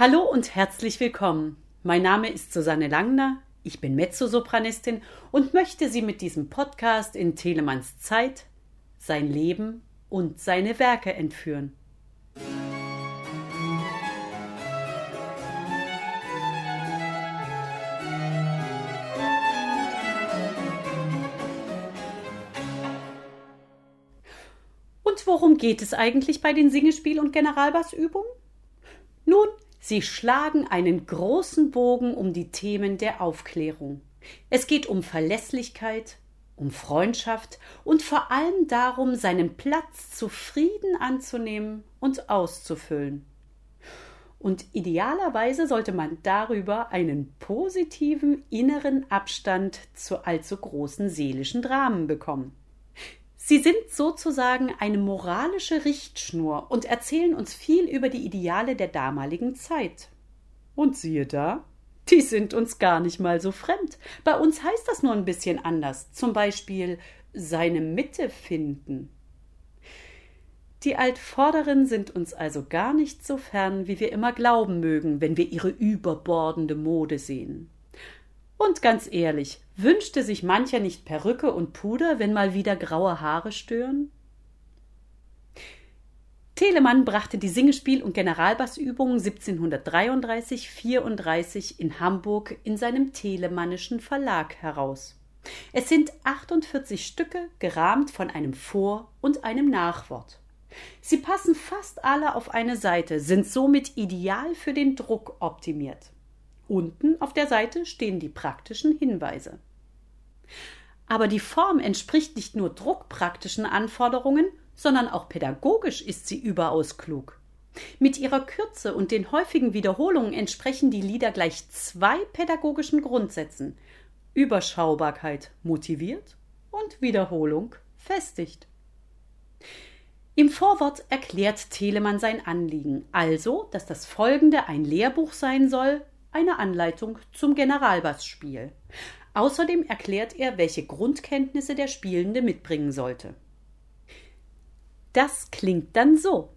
Hallo und herzlich willkommen. Mein Name ist Susanne Langner, ich bin Mezzosopranistin und möchte Sie mit diesem Podcast in Telemanns Zeit, sein Leben und seine Werke entführen. Und worum geht es eigentlich bei den Singespiel- und Generalbassübungen? Nun, Sie schlagen einen großen Bogen um die Themen der Aufklärung. Es geht um Verlässlichkeit, um Freundschaft und vor allem darum, seinen Platz zufrieden anzunehmen und auszufüllen. Und idealerweise sollte man darüber einen positiven inneren Abstand zu allzu großen seelischen Dramen bekommen. Sie sind sozusagen eine moralische Richtschnur und erzählen uns viel über die Ideale der damaligen Zeit. Und siehe da, die sind uns gar nicht mal so fremd. Bei uns heißt das nur ein bisschen anders. Zum Beispiel seine Mitte finden. Die Altvorderen sind uns also gar nicht so fern, wie wir immer glauben mögen, wenn wir ihre überbordende Mode sehen. Und ganz ehrlich, wünschte sich mancher nicht Perücke und Puder, wenn mal wieder graue Haare stören? Telemann brachte die Singespiel- und Generalbassübungen 1733-34 in Hamburg in seinem Telemannischen Verlag heraus. Es sind 48 Stücke, gerahmt von einem Vor- und einem Nachwort. Sie passen fast alle auf eine Seite, sind somit ideal für den Druck optimiert. Unten auf der Seite stehen die praktischen Hinweise. Aber die Form entspricht nicht nur druckpraktischen Anforderungen, sondern auch pädagogisch ist sie überaus klug. Mit ihrer Kürze und den häufigen Wiederholungen entsprechen die Lieder gleich zwei pädagogischen Grundsätzen Überschaubarkeit motiviert und Wiederholung festigt. Im Vorwort erklärt Telemann sein Anliegen, also, dass das folgende ein Lehrbuch sein soll, eine Anleitung zum Generalbassspiel. Außerdem erklärt er, welche Grundkenntnisse der Spielende mitbringen sollte. Das klingt dann so.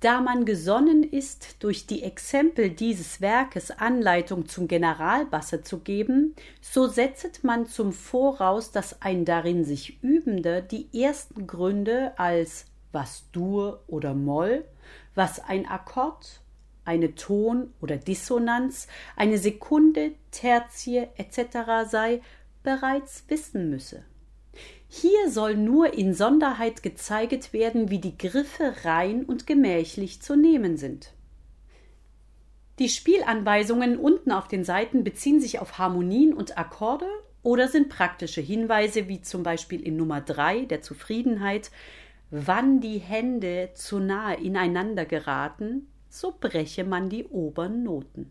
Da man gesonnen ist, durch die Exempel dieses Werkes Anleitung zum Generalbasse zu geben, so setzet man zum Voraus, dass ein darin sich Übende die ersten Gründe als was Dur oder Moll, was ein Akkord eine Ton- oder Dissonanz, eine Sekunde, Tertie etc. sei, bereits wissen müsse. Hier soll nur in Sonderheit gezeiget werden, wie die Griffe rein und gemächlich zu nehmen sind. Die Spielanweisungen unten auf den Seiten beziehen sich auf Harmonien und Akkorde oder sind praktische Hinweise, wie zum Beispiel in Nummer 3 der Zufriedenheit, wann die Hände zu nahe ineinander geraten, so breche man die oberen Noten.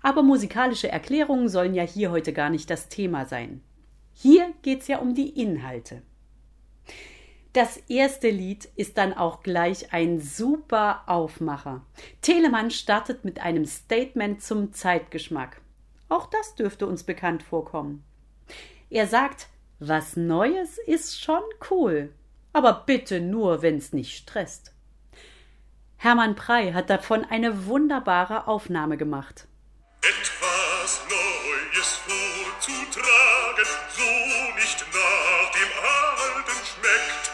Aber musikalische Erklärungen sollen ja hier heute gar nicht das Thema sein. Hier geht's ja um die Inhalte. Das erste Lied ist dann auch gleich ein super Aufmacher. Telemann startet mit einem Statement zum Zeitgeschmack. Auch das dürfte uns bekannt vorkommen. Er sagt, was Neues ist schon cool, aber bitte nur, wenn's nicht stresst. Hermann Prey hat davon eine wunderbare Aufnahme gemacht. Etwas Neues vorzutragen, so nicht nach dem Alten schmeckt,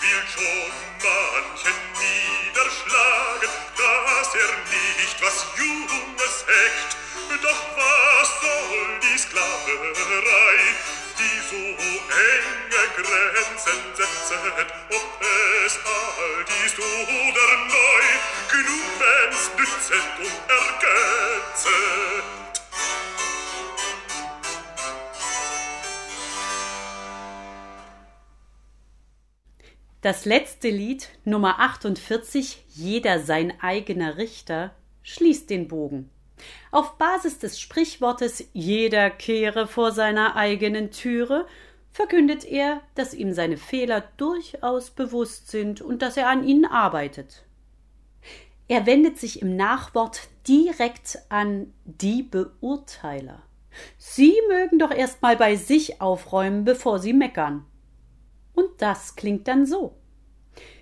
will schon manchen niederschlagen, dass er nicht was Junges heckt. Doch was soll die Sklaverei, die so enge Grenzen setzt, ob es alt nützend und ergänzend. Das letzte Lied, Nummer 48, Jeder sein eigener Richter, schließt den Bogen. Auf Basis des Sprichwortes Jeder kehre vor seiner eigenen Türe verkündet er, dass ihm seine Fehler durchaus bewusst sind und dass er an ihnen arbeitet. Er wendet sich im Nachwort direkt an die Beurteiler. Sie mögen doch erst mal bei sich aufräumen, bevor sie meckern. Und das klingt dann so.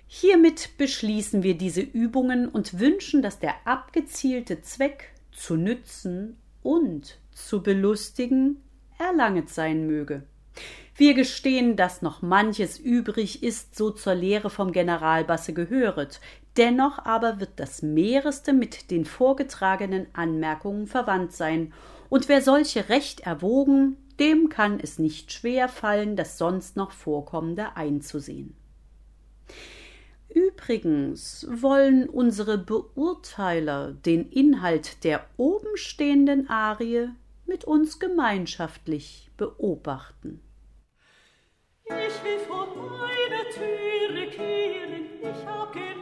Hiermit beschließen wir diese Übungen und wünschen, dass der abgezielte Zweck zu nützen und zu belustigen erlanget sein möge. Wir gestehen, dass noch manches übrig ist, so zur Lehre vom Generalbasse gehöret. Dennoch aber wird das Mehreste mit den vorgetragenen Anmerkungen verwandt sein, und wer solche recht erwogen, dem kann es nicht schwer fallen, das sonst noch Vorkommende einzusehen. Übrigens wollen unsere Beurteiler den Inhalt der obenstehenden Arie mit uns gemeinschaftlich beobachten. Ich will vor meiner Türe kehren, Ich kenne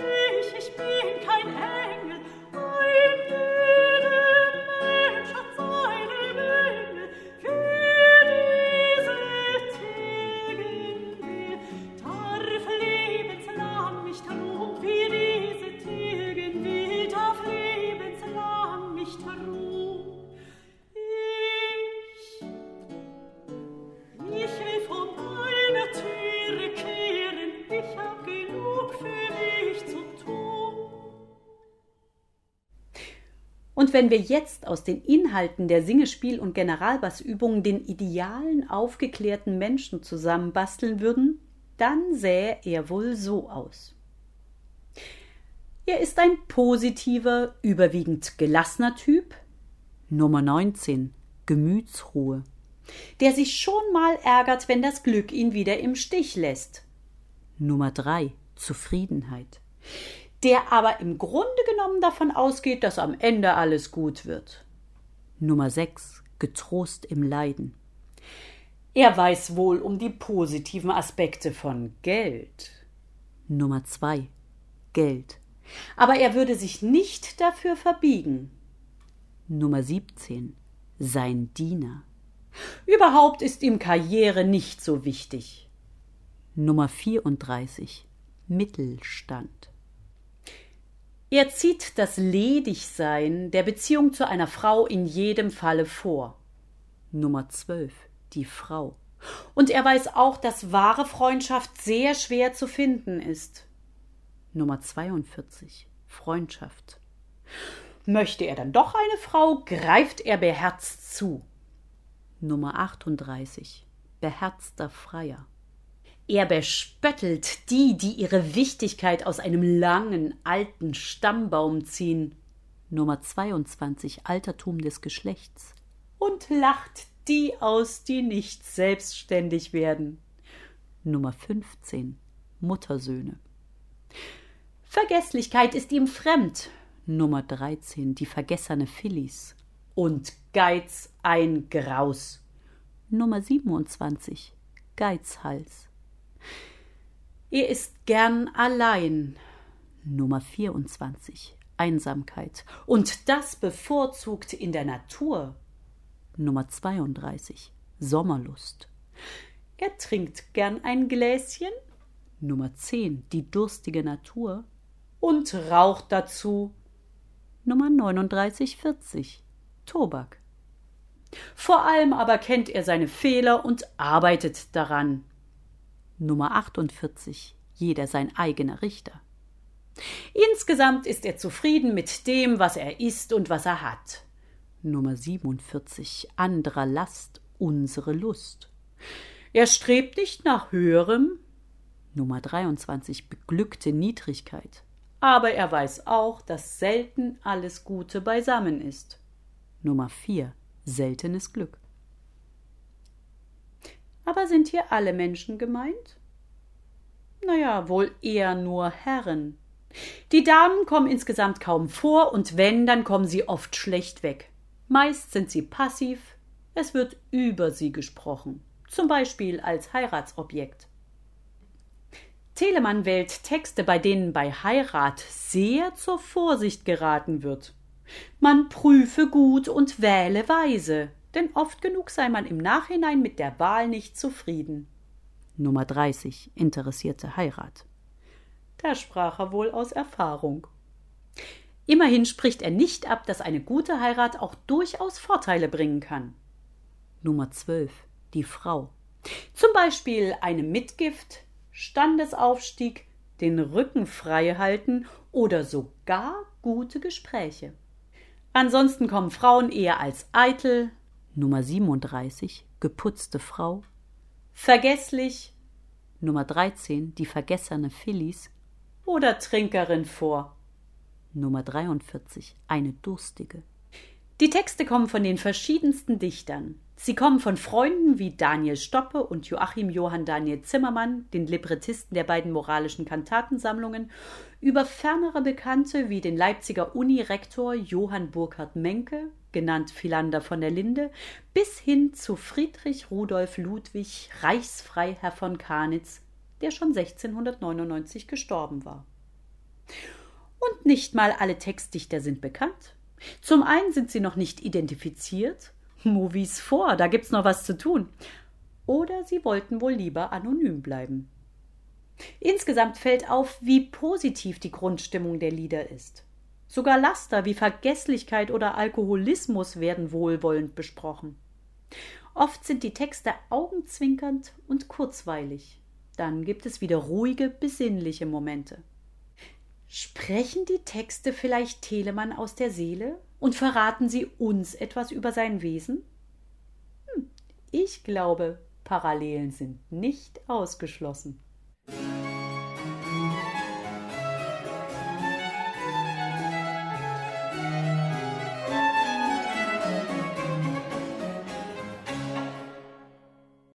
mich, ich bin kein Engel. Und wenn wir jetzt aus den Inhalten der Singespiel- und Generalbassübungen den idealen, aufgeklärten Menschen zusammenbasteln würden, dann sähe er wohl so aus. Er ist ein positiver, überwiegend gelassener Typ. Nummer 19. Gemütsruhe. Der sich schon mal ärgert, wenn das Glück ihn wieder im Stich lässt. Nummer 3. Zufriedenheit. Der aber im Grunde genommen davon ausgeht, dass am Ende alles gut wird. Nummer 6. Getrost im Leiden. Er weiß wohl um die positiven Aspekte von Geld. Nummer 2. Geld. Aber er würde sich nicht dafür verbiegen. Nummer 17. Sein Diener. Überhaupt ist ihm Karriere nicht so wichtig. Nummer 34. Mittelstand. Er zieht das Ledigsein der Beziehung zu einer Frau in jedem Falle vor. Nummer 12. Die Frau. Und er weiß auch, dass wahre Freundschaft sehr schwer zu finden ist. Nummer 42. Freundschaft. Möchte er dann doch eine Frau, greift er beherzt zu. Nummer 38. Beherzter Freier. Er bespöttelt die, die ihre Wichtigkeit aus einem langen, alten Stammbaum ziehen. Nummer 22. Altertum des Geschlechts. Und lacht die aus, die nicht selbstständig werden. Nummer 15. Muttersöhne. Vergesslichkeit ist ihm fremd. Nummer 13. Die vergessene Phyllis. Und Geiz ein Graus. Nummer 27. Geizhals. Er ist gern allein. Nummer 24. Einsamkeit. Und das bevorzugt in der Natur. Nummer 32. Sommerlust. Er trinkt gern ein Gläschen. Nummer 10. Die durstige Natur. Und raucht dazu. Nummer 39, 40. Tobak. Vor allem aber kennt er seine Fehler und arbeitet daran. Nummer 48. Jeder sein eigener Richter. Insgesamt ist er zufrieden mit dem, was er ist und was er hat. Nummer 47. Anderer Last, unsere Lust. Er strebt nicht nach höherem. Nummer 23. Beglückte Niedrigkeit. Aber er weiß auch, dass selten alles Gute beisammen ist. Nummer 4. Seltenes Glück. Aber sind hier alle Menschen gemeint? Naja, wohl eher nur Herren. Die Damen kommen insgesamt kaum vor, und wenn, dann kommen sie oft schlecht weg. Meist sind sie passiv, es wird über sie gesprochen, zum Beispiel als Heiratsobjekt. Telemann wählt Texte, bei denen bei Heirat sehr zur Vorsicht geraten wird. Man prüfe gut und wähle weise, denn oft genug sei man im Nachhinein mit der Wahl nicht zufrieden. Nummer 30. Interessierte Heirat. Da sprach er wohl aus Erfahrung. Immerhin spricht er nicht ab, dass eine gute Heirat auch durchaus Vorteile bringen kann. Nummer 12. Die Frau. Zum Beispiel eine Mitgift, Standesaufstieg, den Rücken frei halten oder sogar gute Gespräche. Ansonsten kommen Frauen eher als eitel, Nummer 37, geputzte Frau, vergesslich, Nummer 13, die vergessene Phyllis, oder Trinkerin vor, Nummer 43, eine durstige. Die Texte kommen von den verschiedensten Dichtern. Sie kommen von Freunden wie Daniel Stoppe und Joachim Johann Daniel Zimmermann, den Librettisten der beiden moralischen Kantatensammlungen, über fernere Bekannte wie den Leipziger Unirektor Johann Burkhard Menke, genannt Philander von der Linde, bis hin zu Friedrich Rudolf Ludwig Reichsfreiherr von Kanitz, der schon 1699 gestorben war. Und nicht mal alle Textdichter sind bekannt. Zum einen sind sie noch nicht identifiziert Movies vor, da gibt's noch was zu tun. Oder sie wollten wohl lieber anonym bleiben. Insgesamt fällt auf, wie positiv die Grundstimmung der Lieder ist. Sogar Laster wie Vergesslichkeit oder Alkoholismus werden wohlwollend besprochen. Oft sind die Texte augenzwinkernd und kurzweilig. Dann gibt es wieder ruhige, besinnliche Momente. Sprechen die Texte vielleicht Telemann aus der Seele und verraten sie uns etwas über sein Wesen? Hm, ich glaube, Parallelen sind nicht ausgeschlossen.